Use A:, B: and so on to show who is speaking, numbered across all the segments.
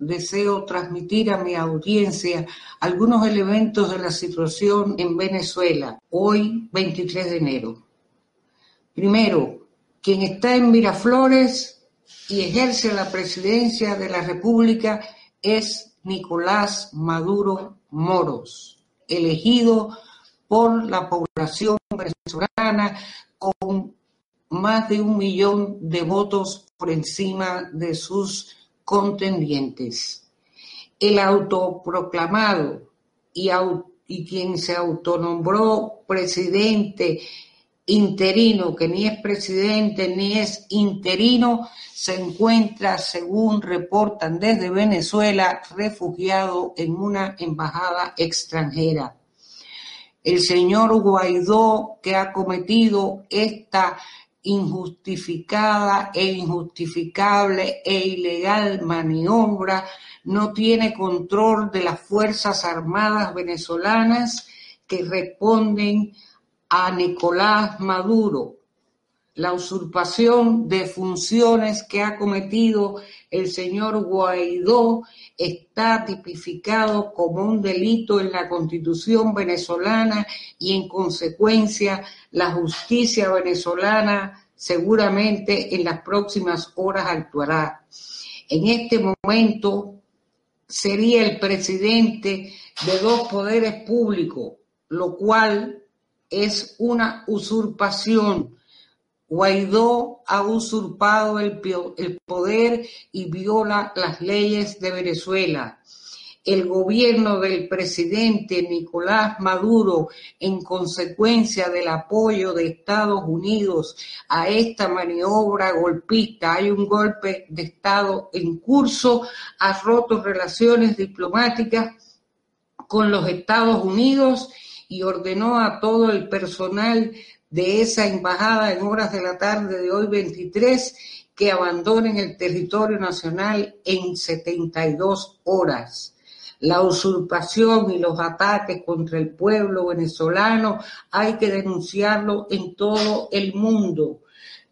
A: deseo transmitir a mi audiencia algunos elementos de la situación en Venezuela, hoy 23 de enero. Primero, quien está en Miraflores y ejerce la presidencia de la República es Nicolás Maduro Moros, elegido por la población venezolana con más de un millón de votos por encima de sus contendientes. El autoproclamado y, y quien se autonombró presidente interino, que ni es presidente ni es interino, se encuentra, según reportan desde Venezuela, refugiado en una embajada extranjera. El señor Guaidó, que ha cometido esta injustificada e injustificable e ilegal maniobra, no tiene control de las Fuerzas Armadas venezolanas que responden a Nicolás Maduro. La usurpación de funciones que ha cometido el señor Guaidó está tipificado como un delito en la constitución venezolana y en consecuencia la justicia venezolana seguramente en las próximas horas actuará. En este momento sería el presidente de dos poderes públicos, lo cual es una usurpación Guaidó ha usurpado el, poder y viola las leyes de Venezuela. El gobierno del presidente Nicolás Maduro, en consecuencia del apoyo de Estados Unidos a esta maniobra golpista, hay un golpe de Estado en curso, ha roto relaciones diplomáticas con los Estados Unidos y ordenó a todo el personal de esa embajada en horas de la tarde de hoy 23 que abandonen el territorio nacional en 72 horas. La usurpación y los ataques contra el pueblo venezolano hay que denunciarlo en todo el mundo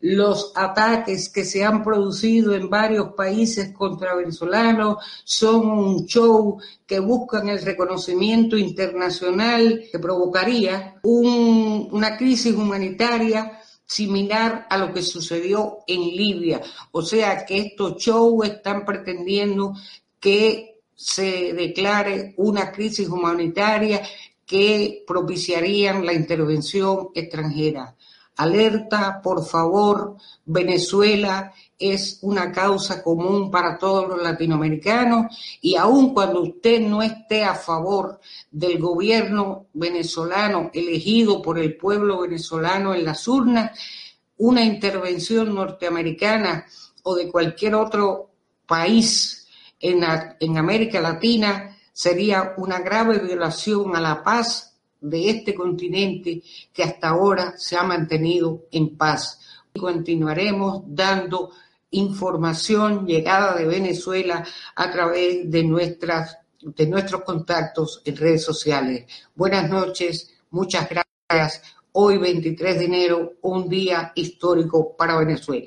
A: los ataques que se han producido en varios países contra venezolanos son un show que buscan el reconocimiento internacional que provocaría una crisis humanitaria similar a lo que sucedió en Libia. O sea que estos shows están pretendiendo que se declare una crisis humanitaria que propiciarían la intervención extranjera. Alerta, por favor, Venezuela es una causa común para todos los latinoamericanos y aun cuando usted no esté a favor del gobierno venezolano elegido por el pueblo venezolano en las urnas, una intervención norteamericana o de cualquier otro país en, en América Latina sería una grave violación a la paz de este continente que hasta ahora se ha mantenido en paz. Y continuaremos dando información llegada de Venezuela a través de nuestras de nuestros contactos en redes sociales. Buenas noches, muchas gracias. Hoy 23 de enero, un día histórico para Venezuela.